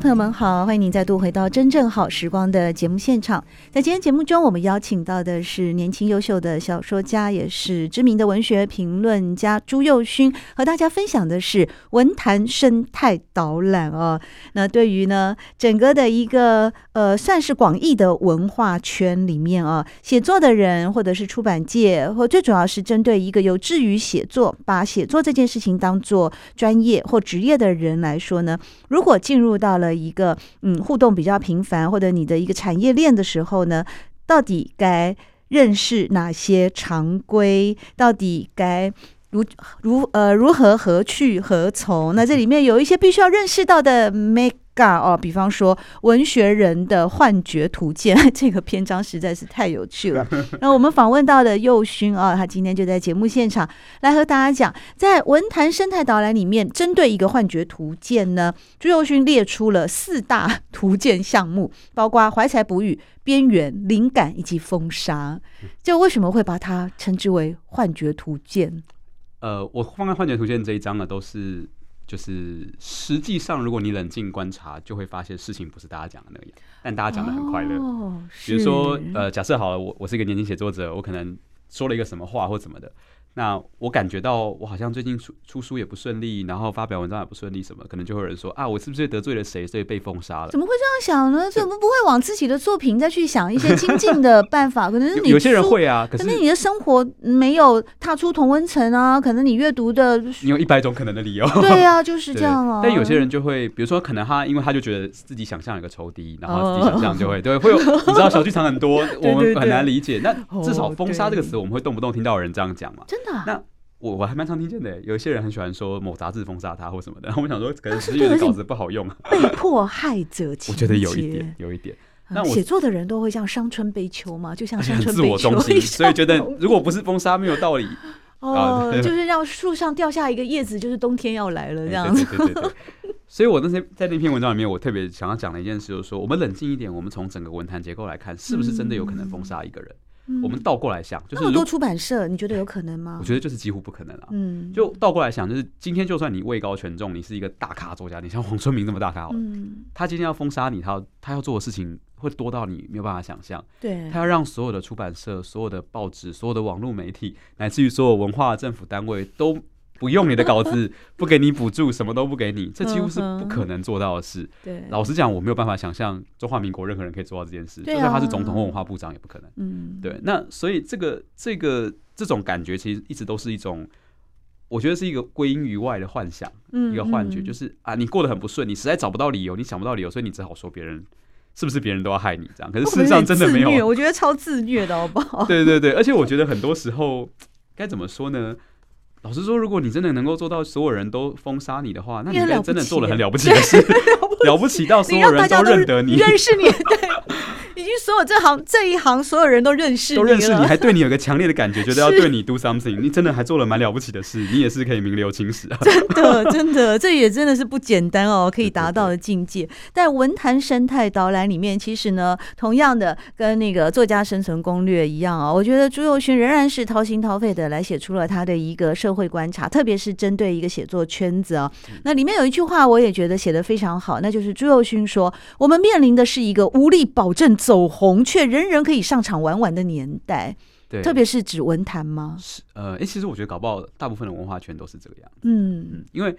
朋友们好，欢迎您再度回到真正好时光的节目现场。在今天节目中，我们邀请到的是年轻优秀的小说家，也是知名的文学评论家朱佑勋，和大家分享的是文坛生态导览哦。那对于呢整个的一个呃，算是广义的文化圈里面啊，写作的人或者是出版界，或最主要是针对一个有志于写作，把写作这件事情当做专业或职业的人来说呢，如果进入到了一个嗯互动比较频繁，或者你的一个产业链的时候呢，到底该认识哪些常规？到底该如如呃如何何去何从？那这里面有一些必须要认识到的 make。哦，比方说文学人的幻觉图鉴 这个篇章实在是太有趣了。那我们访问到的幼勋啊，他今天就在节目现场来和大家讲，在文坛生态导览里面，针对一个幻觉图鉴呢，朱幼勋列出了四大图鉴项目，包括怀才不遇、边缘、灵感以及风沙。就为什么会把它称之为幻觉图鉴？呃，我放在幻觉图鉴这一章呢，都是。就是实际上，如果你冷静观察，就会发现事情不是大家讲的那样。但大家讲的很快乐。哦，比如说，呃，假设好了，我我是一个年轻写作者，我可能说了一个什么话或怎么的。那我感觉到我好像最近出出书也不顺利，然后发表文章也不顺利，什么可能就会有人说啊，我是不是得罪了谁，所以被封杀了？怎么会这样想呢？怎么不会往自己的作品再去想一些 精进的办法？可能是你有些人会啊，可是你的生活没有踏出同温层啊，可能你阅读的你有一百种可能的理由。对啊，就是这样啊。但有些人就会，比如说可能他因为他就觉得自己想象有个仇敌，然后自己想象就会、哦、对会有，你知道小剧场很多，我们很难理解。那至少封杀这个词，我们会动不动听到有人这样讲嘛？真的、啊？那。我我还蛮常听见的，有一些人很喜欢说某杂志封杀他或什么的，然 后我想说可能十月的稿子不好用，被迫害者。我觉得有一点，有一点。那写作的人都会像伤春悲秋嘛，就像伤春悲秋自我中心，所以觉得 如果不是封杀没有道理。哦，就是让树上掉下一个叶子，就是冬天要来了这样子。对对对对。所以我那些在那篇文章里面，我特别想要讲的一件事，就是说我们冷静一点，我们从整个文坛结构来看，是不是真的有可能封杀一个人？我们倒过来想，就是那么多出版社，你觉得有可能吗？我觉得就是几乎不可能了。嗯，就倒过来想，就是今天就算你位高权重，你是一个大咖作家，你像黄春明这么大咖，嗯，他今天要封杀你，他要他要做的事情会多到你没有办法想象。对，他要让所有的出版社、所有的报纸、所有的网络媒体，乃至于所有文化政府单位都。不用你的稿子，不给你补助，什么都不给你，这几乎是不可能做到的事。对，老实讲，我没有办法想象中华民国任何人可以做到这件事，就算他是总统或文化部长也不可能。嗯，对。那所以这个这个这种感觉，其实一直都是一种，我觉得是一个归因于外的幻想，一个幻觉，就是啊，你过得很不顺，你实在找不到理由，你想不到理由，所以你只好说别人是不是别人都要害你这样。可是事实上真的没有，我觉得超自虐的好不好？对对对，而且我觉得很多时候该怎么说呢？老实说，如果你真的能够做到所有人都封杀你的话，那你真的做了很了不起的事，了不起到所有人都认得你，认识你，对。已经所有这行这一行所有人都认识你，都认识你，还对你有个强烈的感觉，觉得要对你 do something，你真的还做了蛮了不起的事，你也是可以名留青史啊！真的，真的，这也真的是不简单哦，可以达到的境界。在文坛生态导览里面，其实呢，同样的跟那个作家生存攻略一样啊，我觉得朱佑勋仍然是掏心掏肺的来写出了他的一个社会观察，特别是针对一个写作圈子啊。那里面有一句话，我也觉得写得非常好，那就是朱佑勋说：“我们面临的是一个无力保证。”走红却人人可以上场玩玩的年代，对，特别是指文坛吗？是呃，哎，其实我觉得搞不好大部分的文化圈都是这个样子。嗯，因为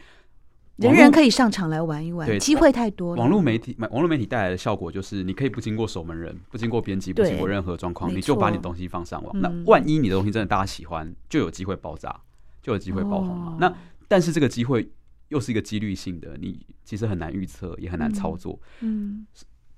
人人可以上场来玩一玩，机会太多了。网络媒体，网络媒体带来的效果就是，你可以不经过守门人，不经过编辑，不经过任何状况，你就把你的东西放上网。那万一你的东西真的大家喜欢，就有机会爆炸，就有机会爆红嘛。那但是这个机会又是一个几率性的，你其实很难预测，也很难操作。嗯。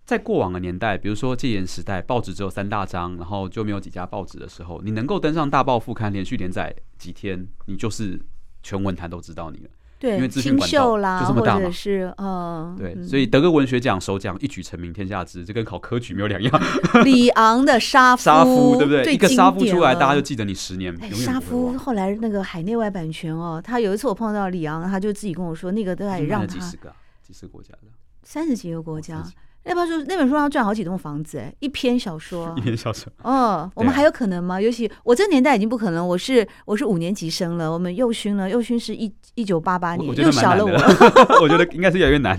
在过往的年代，比如说戒严时代，报纸只有三大张，然后就没有几家报纸的时候，你能够登上大报副刊，连续连载几天，你就是全文坛都知道你了。对，因为资讯管道就这么大嘛。是，嗯，对，所以得个文学奖首奖一举成名天下知，这跟考科举没有两样。李昂的杀夫，杀夫对不对？一个杀夫出来，大家就记得你十年。杀夫后来那个海内外版权哦，他有一次我碰到李昂，他就自己跟我说，那个都还让他几十个，几十个国家的，三十几个国家。那本书那本书要赚好几栋房子哎，一篇小说，一篇小说。哦，我们还有可能吗？尤其我这个年代已经不可能。我是我是五年级生了，我们幼勋了，幼勋是一一九八八年，又小了我。我觉得应该是越来越难。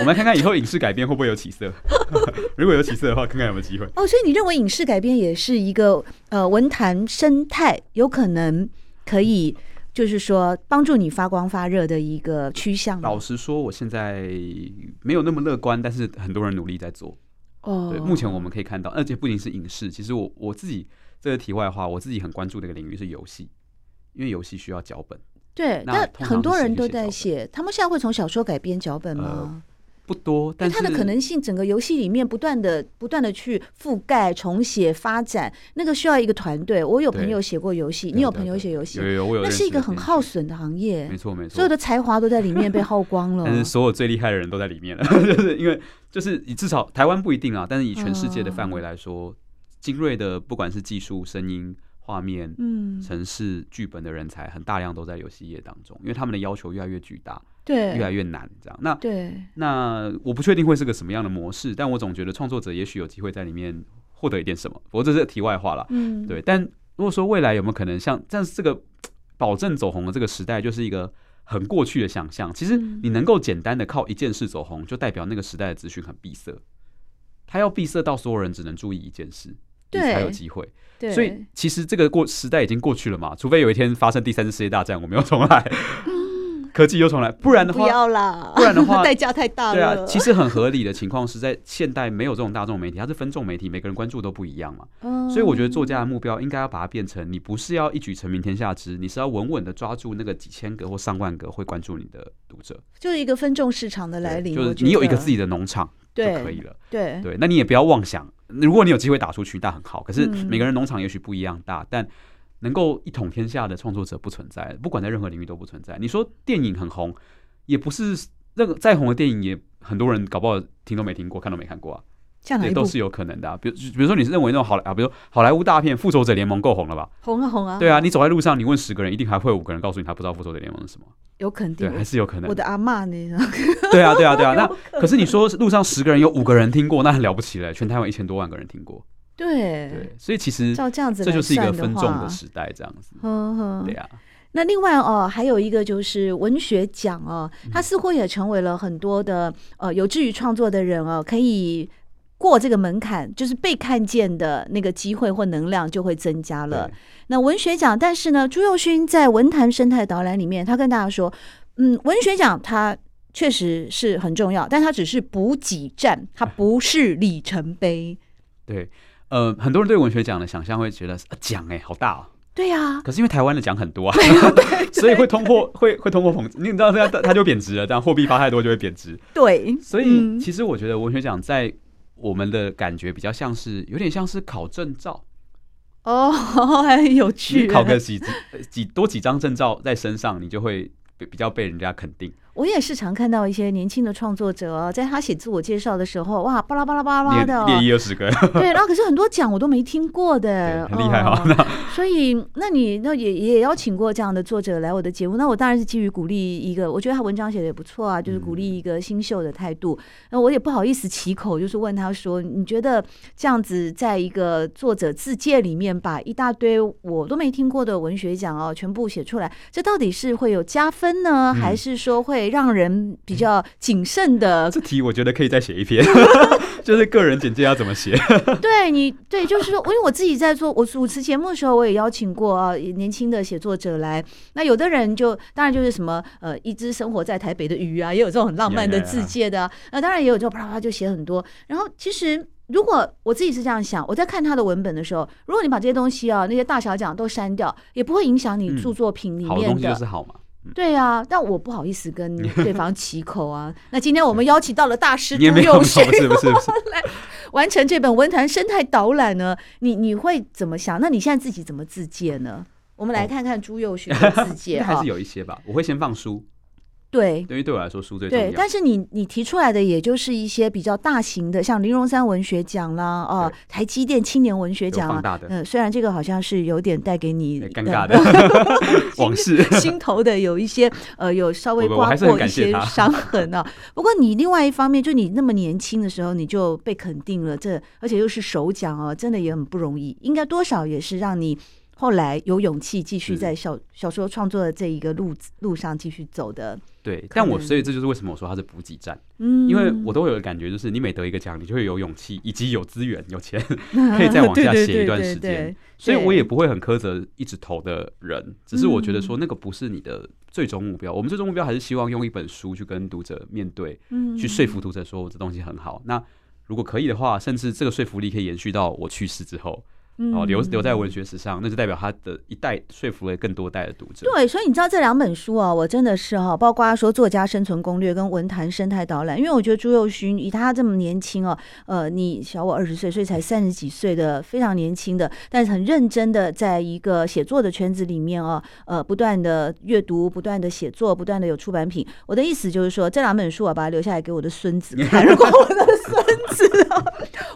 我们来看看以后影视改编会不会有起色？如果有起色的话，看看有没有机会。哦，所以你认为影视改编也是一个呃文坛生态有可能可以。就是说，帮助你发光发热的一个趋向。老实说，我现在没有那么乐观，但是很多人努力在做。哦，对，目前我们可以看到，而且不仅是影视，其实我我自己这个题外话，我自己很关注的一个领域是游戏，因为游戏需要脚本。对，那很多人都在写，他们现在会从小说改编脚本吗？呃不多，但它的可能性，整个游戏里面不断的、不断的去覆盖、重写、发展，那个需要一个团队。我有朋友写过游戏，你有朋友写游戏，有有，我有。那是一个很耗损的行业，没错没错，所有的才华都在里面被耗光了。但是所有最厉害的人都在里面了，就是因为就是以至少台湾不一定啊，但是以全世界的范围来说，精锐的不管是技术、声音、画面、嗯、城市、剧本的人才，很大量都在游戏业当中，因为他们的要求越来越巨大。对，越来越难，这样。那对，那我不确定会是个什么样的模式，但我总觉得创作者也许有机会在里面获得一点什么。不过这是题外话了。嗯，对。但如果说未来有没有可能像，但是这个保证走红的这个时代，就是一个很过去的想象。其实你能够简单的靠一件事走红，就代表那个时代的资讯很闭塞。它要闭塞到所有人只能注意一件事，对，才有机会。对，所以其实这个过时代已经过去了嘛。除非有一天发生第三次世界大战，我们要重来。科技又重来，不然的话，不要啦，不然的话，代价太大了。对啊，其实很合理的情况是在现代没有这种大众媒体，它是分众媒体，每个人关注都不一样嘛。嗯，所以我觉得作家的目标应该要把它变成，你不是要一举成名天下知，你是要稳稳的抓住那个几千个或上万个会关注你的读者，就是一个分众市场的来临。就是你有一个自己的农场就可以了。对对，那你也不要妄想，如果你有机会打出去，那很好。可是每个人农场也许不一样大，但。能够一统天下的创作者不存在，不管在任何领域都不存在。你说电影很红，也不是任何再红的电影，也很多人搞不好听都没听过，看都没看过啊。也都是有可能的，啊，比如比如说你是认为那种好啊，比如好莱坞大片《复仇者联盟》够红了吧？红啊红啊！对啊，你走在路上，你问十个人，一定还会有五个人告诉你他不知道《复仇者联盟》是什么。有肯定，对，还是有可能。我的阿嬷呢？对啊对啊对啊！那 可是你说路上十个人有五个人听过，那很了不起了，全台湾一千多万个人听过。对对，所以其实照这样子，这就是一个分众的时代，这样子。嗯哼，对呀。那另外哦，还有一个就是文学奖哦，它似乎也成为了很多的呃有志于创作的人哦，可以过这个门槛，就是被看见的那个机会或能量就会增加了。那文学奖，但是呢，朱佑勋在文坛生态导览里面，他跟大家说，嗯，文学奖它确实是很重要，但它只是补给站，它不是里程碑。对。呃，很多人对文学奖的想象会觉得奖哎好大哦。对呀。可是因为台湾的奖很多啊，所以会通货 会会通货膨胀，你知道这样它就贬值了，这样货币发太多就会贬值。对，所以其实我觉得文学奖在我们的感觉比较像是有点像是考证照哦，还很有趣。考个几几多几张证照在身上，你就会比较被人家肯定。我也是常看到一些年轻的创作者，在他写自我介绍的时候，哇，巴拉巴拉巴拉的，列一二十个，对，然后可是很多奖我都没听过的，很厉害哈。所以，那你那也也邀请过这样的作者来我的节目，那我当然是基于鼓励一个，我觉得他文章写的也不错啊，就是鼓励一个新秀的态度。那我也不好意思起口，就是问他说，你觉得这样子在一个作者自介里面把一大堆我都没听过的文学奖哦全部写出来，这到底是会有加分呢，还是说会？让人比较谨慎的这题，我觉得可以再写一篇，就是个人简介要怎么写？对你，对，就是说，因为我自己在做我主持节目的时候，我也邀请过啊年轻的写作者来。那有的人就当然就是什么呃，一只生活在台北的鱼啊，也有这种很浪漫的自介的。那当然也有这种啪啪啪就写很多。然后其实如果我自己是这样想，我在看他的文本的时候，如果你把这些东西啊那些大小奖都删掉，也不会影响你著作品里面的。好东西就是好嘛。对啊，但我不好意思跟对方起口啊。那今天我们邀请到了大师朱佑 勋，不是不是不是来完成这本文坛生态导览呢？你你会怎么想？那你现在自己怎么自荐呢？我们来看看朱佑勋的自介 还是有一些吧。我会先放书。对，对于对我来说书最重要。对，但是你你提出来的也就是一些比较大型的，像林荣山文学奖啦，哦，台积电青年文学奖啊，嗯，虽然这个好像是有点带给你尴尬的 往事，心头的有一些呃，有稍微刮过一些伤痕啊。不过你另外一方面，就你那么年轻的时候，你就被肯定了，这而且又是首奖哦，真的也很不容易，应该多少也是让你。后来有勇气继续在小小说创作的这一个路路上继续走的。对，但我所以这就是为什么我说它是补给站，嗯，因为我都会有个感觉，就是你每得一个奖，你就会有勇气，以及有资源、有钱，可以再往下写一段时间。所以我也不会很苛责一直投的人，只是我觉得说那个不是你的最终目标。我们最终目标还是希望用一本书去跟读者面对，去说服读者说我这东西很好。那如果可以的话，甚至这个说服力可以延续到我去世之后。哦，留留在文学史上，那就代表他的一代说服了更多代的读者。对，所以你知道这两本书啊，我真的是哈，包括说作家生存攻略跟文坛生态导览，因为我觉得朱佑勋以他这么年轻哦，呃，你小我二十岁，所以才三十几岁的非常年轻的，但是很认真的在一个写作的圈子里面哦，呃，不断的阅读，不断的写作，不断的有出版品。我的意思就是说，这两本书我把它留下来给我的孙子看，如果我的孙子，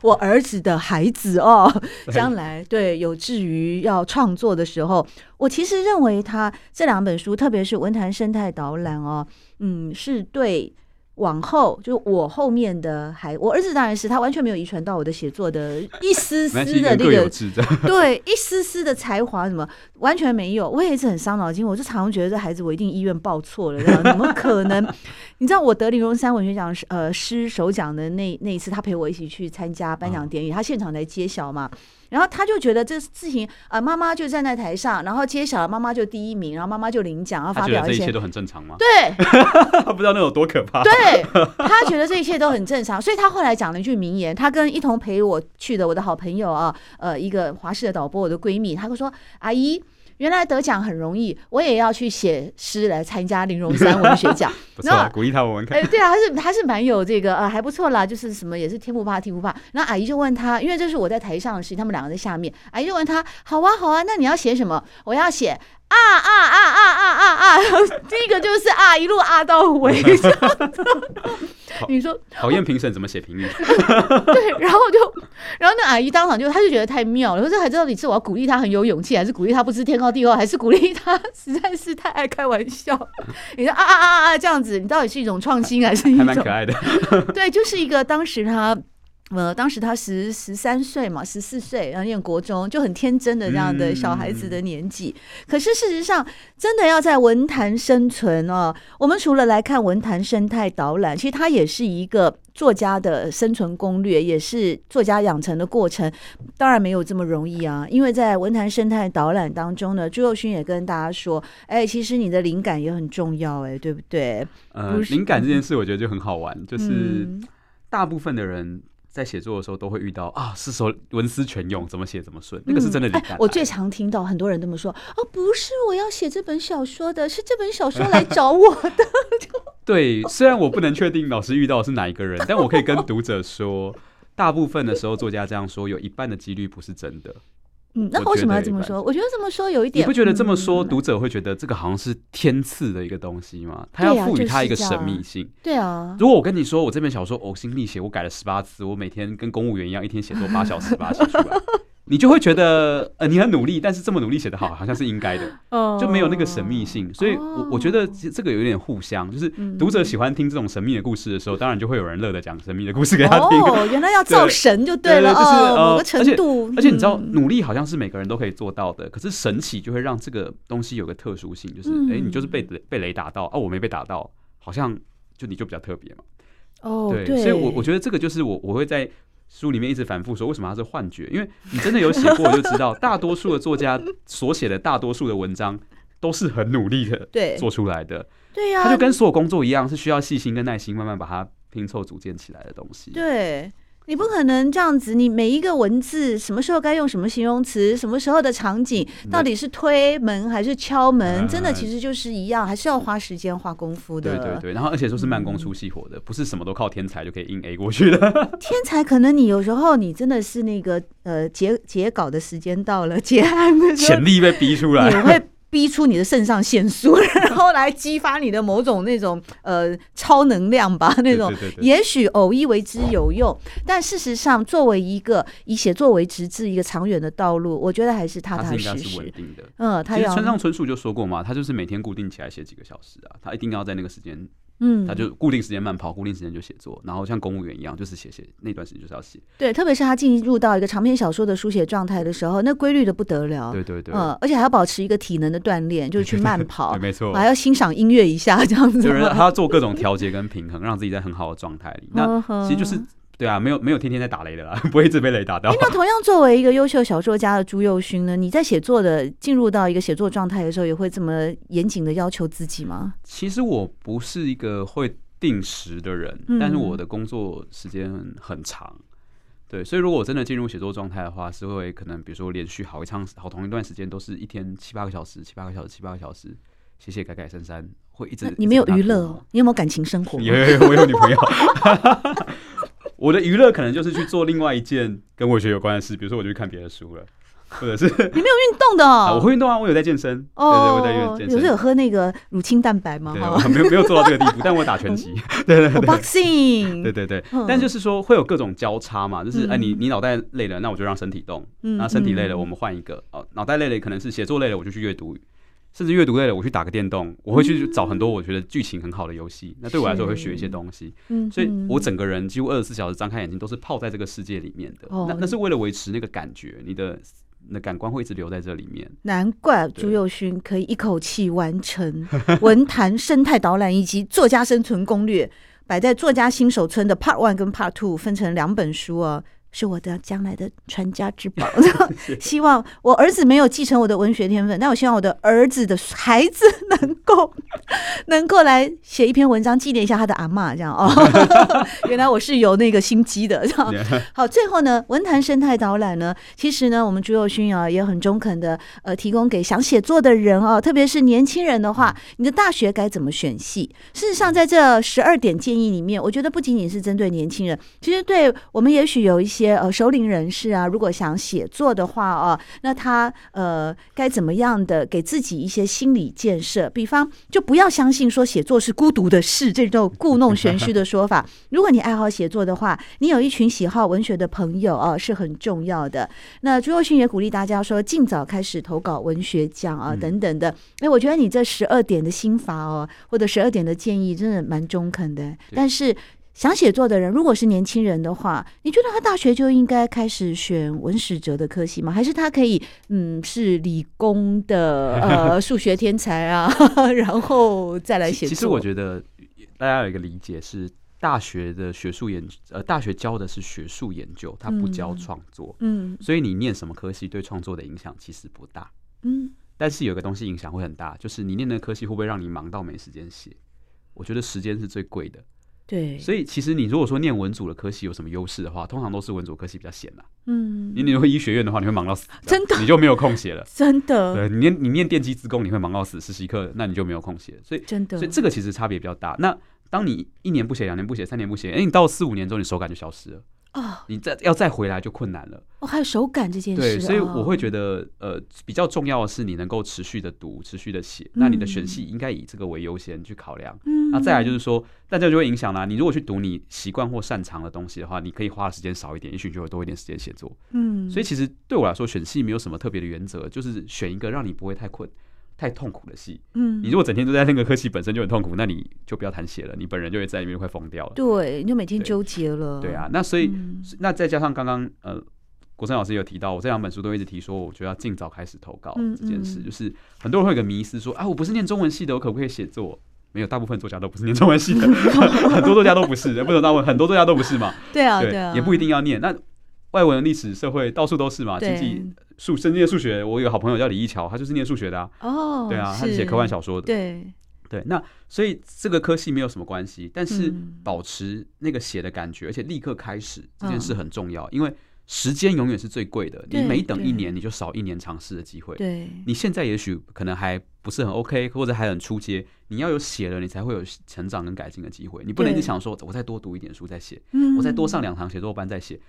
我儿子的孩子哦，将来。对，有志于要创作的时候，我其实认为他这两本书，特别是《文坛生态导览》哦，嗯，是对。往后就我后面的孩，我儿子当然是他完全没有遗传到我的写作的一丝丝的那个，对，一丝丝的才华什么完全没有。我也一直很伤脑筋，我就常常觉得这孩子我一定医院报错了，这样怎么可能？你知道我得林荣三文学奖呃诗首奖的那那一次，他陪我一起去参加颁奖典礼，他现场来揭晓嘛，然后他就觉得这事情啊，妈妈就站在台上，然后揭晓了，妈妈就第一名，然后妈妈就领奖，然后发表一些，这一切都很正常吗？对，不知道那有多可怕。对。他觉得这一切都很正常，所以他后来讲了一句名言。他跟一同陪我去的我的好朋友啊，呃，一个华视的导播，我的闺蜜，他会说：“阿姨，原来得奖很容易，我也要去写诗来参加林荣三文学奖。”不错，鼓励他们看。哎，对啊，他是他是蛮有这个呃，还不错啦，就是什么也是天不怕地不怕。然后阿姨就问他，因为这是我在台上的事情，他们两个在下面。阿姨就问他：“好啊，好啊，那你要写什么？我要写。”啊啊啊啊啊啊啊！第一个就是啊，一路啊到尾。你说讨厌评审怎么写评语？对，然后就，然后那阿姨当场就，他就觉得太妙了。说这孩子到底是我要鼓励他很有勇气，还是鼓励他不知天高地厚，还是鼓励他实在是太爱开玩笑？你说啊啊啊啊啊这样子，你到底是一种创新，还是一种还蛮可爱的？对，就是一个当时他。呃，当时他十十三岁嘛，十四岁，然后念国中，就很天真的这样的小孩子的年纪。嗯、可是事实上，真的要在文坛生存哦，我们除了来看文坛生态导览，其实它也是一个作家的生存攻略，也是作家养成的过程。当然没有这么容易啊，因为在文坛生态导览当中呢，朱佑勋也跟大家说，哎，其实你的灵感也很重要，哎，对不对？呃，灵感这件事，我觉得就很好玩，就是大部分的人。在写作的时候都会遇到啊，是说文思泉涌，怎么写怎么顺，那个是真的灵感、嗯哎。我最常听到很多人这么说，哦，不是我要写这本小说的，是这本小说来找我的。对，虽然我不能确定老师遇到的是哪一个人，但我可以跟读者说，大部分的时候作家这样说，有一半的几率不是真的。嗯，那为什么要这么说？我觉得这么说有一点，你不觉得这么说读者会觉得这个好像是天赐的一个东西吗？他要赋予他一个神秘性。对啊，如果我跟你说，我这本小说呕心沥血，我改了十八次，我每天跟公务员一样，一天写作八小时把它写出来。你就会觉得，呃，你很努力，但是这么努力写得好，好像是应该的，就没有那个神秘性。所以，我我觉得这个有点互相，就是读者喜欢听这种神秘的故事的时候，当然就会有人乐得讲神秘的故事给他听。哦，原来要 造神就对了，就是某个程度。而且你知道，努力好像是每个人都可以做到的，可是神奇就会让这个东西有个特殊性，就是哎，你就是被被雷打到，哦，我没被打到，好像就你就比较特别嘛。哦，对，所以我我觉得这个就是我我会在。书里面一直反复说，为什么它是幻觉？因为你真的有写过，就知道大多数的作家所写的大多数的文章都是很努力的，对，做出来的。对呀，他就跟所有工作一样，是需要细心跟耐心，慢慢把它拼凑组建起来的东西。对。你不可能这样子，你每一个文字什么时候该用什么形容词，什么时候的场景，到底是推门还是敲门，真的其实就是一样，还是要花时间花功夫的。对对对，然后而且说是慢工出细活的，不是什么都靠天才就可以硬 A 过去的。天才可能你有时候你真的是那个呃截截稿的时间到了，结案的时候潜力被逼出来。逼出你的肾上腺素，然后来激发你的某种那种呃超能量吧，那种也许偶一为之有用，但事实上作为一个以写作为职志一个长远的道路，我觉得还是踏踏实实。是稳定的。嗯，他其实村上春树就说过嘛，他就是每天固定起来写几个小时啊，他一定要在那个时间。嗯，他就固定时间慢跑，固定时间就写作，然后像公务员一样，就是写写那段时间就是要写。对，特别是他进入到一个长篇小说的书写状态的时候，那规律的不得了。对对对，嗯，而且还要保持一个体能的锻炼，就是去慢跑，没错，还要欣赏音乐一下这样子。就是他要做各种调节跟平衡，让自己在很好的状态里。那其实就是。对啊，没有没有天天在打雷的啦，不会一直被雷打到。那同样作为一个优秀小说家的朱佑勋呢，你在写作的进入到一个写作状态的时候，也会这么严谨的要求自己吗？其实我不是一个会定时的人，嗯、但是我的工作时间很长，对，所以如果我真的进入写作状态的话，是会可能比如说连续好一长好同一段时间都是一天七八个小时，七八个小时，七八个小时，写写改改删删，会一直。你没有娱乐哦？你有没有感情生活？有有有，我有女朋友。我的娱乐可能就是去做另外一件跟文学有关的事，比如说我就去看别的书了，或者是 你没有运动的、哦？啊，我会运动啊，我有在健身，哦、对，对对，我在健身，有时候有喝那个乳清蛋白吗？没有没有做到这个地步，但我打拳击，对对对，boxing，对对对，但就是说会有各种交叉嘛，就是哎、嗯，你你脑袋累了，那我就让身体动，那、嗯、身体累了，我们换一个，哦，脑袋累了可能是写作累了，我就去阅读。甚至阅读类的，我去打个电动，我会去找很多我觉得剧情很好的游戏。那对我来说，会学一些东西。嗯，所以我整个人几乎二十四小时张开眼睛都是泡在这个世界里面的。那那是为了维持那个感觉，你的你的感官会一直留在这里面。难怪朱佑勋可以一口气完成 文坛生态导览以及作家生存攻略，摆在作家新手村的 Part One 跟 Part Two 分成两本书啊。是我的将来的传家之宝。希望我儿子没有继承我的文学天分，但我希望我的儿子的孩子能够 能够来写一篇文章纪念一下他的阿妈，这样哦。原来我是有那个心机的。这样好，最后呢，文坛生态导览呢，其实呢，我们朱佑勋啊也很中肯的呃提供给想写作的人啊，特别是年轻人的话，你的大学该怎么选系？事实上，在这十二点建议里面，我觉得不仅仅是针对年轻人，其实对我们也许有一些。些呃，熟龄人士啊，如果想写作的话啊，那他呃该怎么样的给自己一些心理建设？比方，就不要相信说写作是孤独的事这种故弄玄虚的说法。如果你爱好写作的话，你有一群喜好文学的朋友啊，是很重要的。那朱若勋也鼓励大家说，尽早开始投稿文学奖啊，等等的。哎，我觉得你这十二点的心法哦，或者十二点的建议，真的蛮中肯的。但是。想写作的人，如果是年轻人的话，你觉得他大学就应该开始选文史哲的科系吗？还是他可以嗯是理工的 呃数学天才啊，然后再来写作？其实我觉得大家有一个理解是，大学的学术研呃大学教的是学术研究，他不教创作，嗯，所以你念什么科系对创作的影响其实不大，嗯，但是有个东西影响会很大，就是你念的科系会不会让你忙到没时间写？我觉得时间是最贵的。对，所以其实你如果说念文组的科系有什么优势的话，通常都是文组科系比较闲啦。嗯，你你说医学院的话，你会忙到死，真的，你就没有空写了。真的，对，你念你念电机资工，你会忙到死，实习课那你就没有空写。所以真的，所以这个其实差别比较大。那当你一年不写，两年不写，三年不写，哎，你到四五年之后，你手感就消失了。哦，oh, 你再要再回来就困难了。哦，还有手感这件事。对，所以我会觉得，呃，比较重要的是你能够持续的读，持续的写。嗯、那你的选系应该以这个为优先去考量。嗯。那再来就是说，那这就会影响啦。你如果去读你习惯或擅长的东西的话，你可以花的时间少一点，也许就会多一点时间写作。嗯。所以其实对我来说，选系没有什么特别的原则，就是选一个让你不会太困。太痛苦的戏，嗯，你如果整天都在那个科系本身就很痛苦，那你就不要谈写了，你本人就会在里面快疯掉了。对，你就每天纠结了。对，对啊，那所以、嗯、那再加上刚刚呃，国生老师有提到，我这两本书都一直提说，我觉得要尽早开始投稿这件事，嗯嗯、就是很多人会有个迷思说啊，我不是念中文系的，我可不可以写作？没有，大部分作家都不是念中文系的，很多作家都不是，不能大部分很多作家都不是嘛。对啊，对啊，也不一定要念那。外文、历史、社会到处都是嘛，经济、数、甚至念数学。我有个好朋友叫李一桥，他就是念数学的啊。哦，对啊，他是写科幻小说的。对，对，那所以这个科系没有什么关系，但是保持那个写的感觉，而且立刻开始这件事很重要，因为。时间永远是最贵的，你每等一年，你就少一年尝试的机会。对，你现在也许可能还不是很 OK，或者还很出街，你要有写了，你才会有成长跟改进的机会。你不能一直想说，我再多读一点书再写，我再多上两堂写作班再写。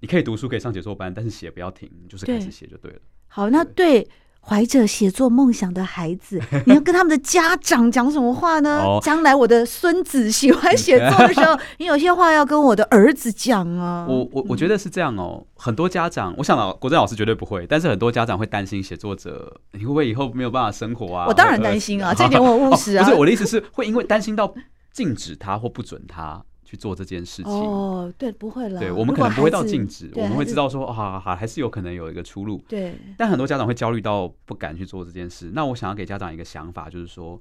你可以读书，可以上写作班，但是写不要停，就是开始写就对了。好，那对。怀着写作梦想的孩子，你要跟他们的家长讲什么话呢？将来我的孙子喜欢写作的时候，你有些话要跟我的儿子讲啊。我我我觉得是这样哦。很多家长，我想老国政老师绝对不会，但是很多家长会担心写作者你会不会以后没有办法生活啊？我当然担心啊，这点我务实啊。不是我的意思是，会因为担心到禁止他或不准他。去做这件事情哦，对，不会了。对，我们可能不会到禁止，我们会知道说，啊，好，还是有可能有一个出路。对，但很多家长会焦虑到不敢去做这件事。那我想要给家长一个想法，就是说，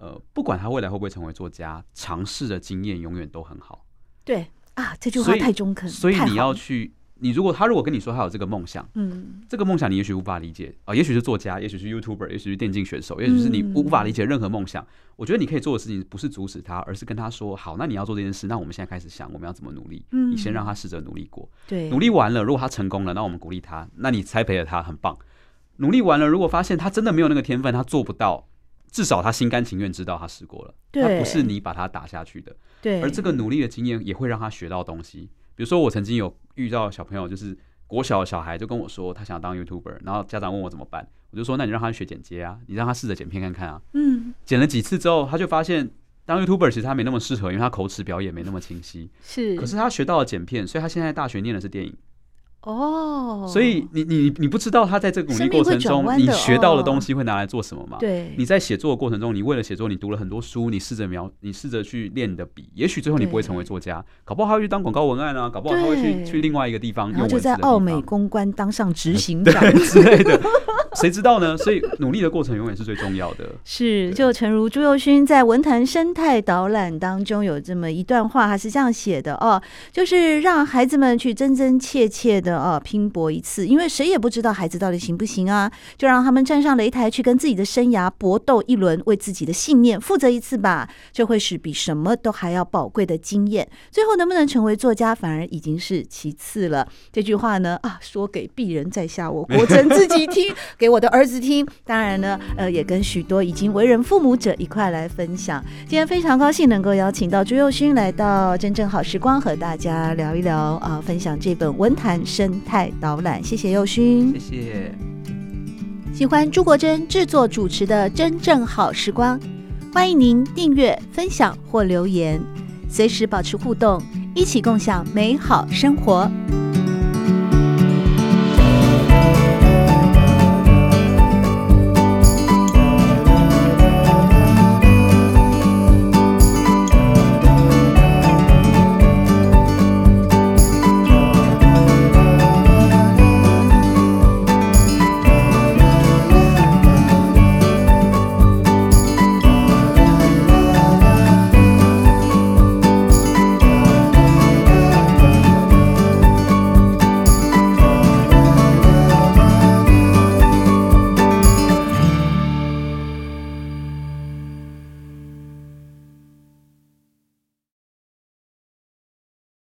呃，不管他未来会不会成为作家，尝试的经验永远都很好。对啊，这句话太中肯，所以你要去。你如果他如果跟你说他有这个梦想，嗯，这个梦想你也许无法理解啊，也许是作家，也许是 YouTuber，也许是电竞选手，也许是你无法理解任何梦想。我觉得你可以做的事情不是阻止他，而是跟他说：好，那你要做这件事，那我们现在开始想我们要怎么努力。你先让他试着努力过，对，努力完了，如果他成功了，那我们鼓励他，那你栽培了他，很棒。努力完了，如果发现他真的没有那个天分，他做不到，至少他心甘情愿知道他试过了，他不是你把他打下去的，对。而这个努力的经验也会让他学到东西。比如说，我曾经有遇到小朋友，就是。国小的小孩就跟我说，他想要当 YouTuber，然后家长问我怎么办，我就说，那你让他学剪接啊，你让他试着剪片看看啊。嗯，剪了几次之后，他就发现当 YouTuber 其实他没那么适合，因为他口齿表演没那么清晰。是，可是他学到了剪片，所以他现在大学念的是电影。哦，所以你你你不知道他在这个努力过程中，你学到的东西会拿来做什么吗？对，你在写作的过程中，你为了写作，你读了很多书，你试着描，你试着去练你的笔，也许最后你不会成为作家，搞不好他会去当广告文案啊，搞不好他会去去另外一个地方，然后就在澳美公关当上执行 长。之类的，谁知道呢？所以努力的过程永远是最重要的。是，就诚如朱佑勋在文坛生态导览当中有这么一段话，他是这样写的哦，就是让孩子们去真真切切的哦拼搏。一次，因为谁也不知道孩子到底行不行啊，就让他们站上擂台去跟自己的生涯搏斗一轮，为自己的信念负责一次吧。这会是比什么都还要宝贵的经验。最后能不能成为作家，反而已经是其次了。这句话呢，啊，说给鄙人在下我国成自己听，给我的儿子听。当然呢，呃，也跟许多已经为人父母者一块来分享。今天非常高兴能够邀请到朱佑勋来到真正好时光，和大家聊一聊啊，分享这本文坛生态导览。谢谢佑勋，谢谢。喜欢朱国珍制作主持的《真正好时光》，欢迎您订阅、分享或留言，随时保持互动，一起共享美好生活。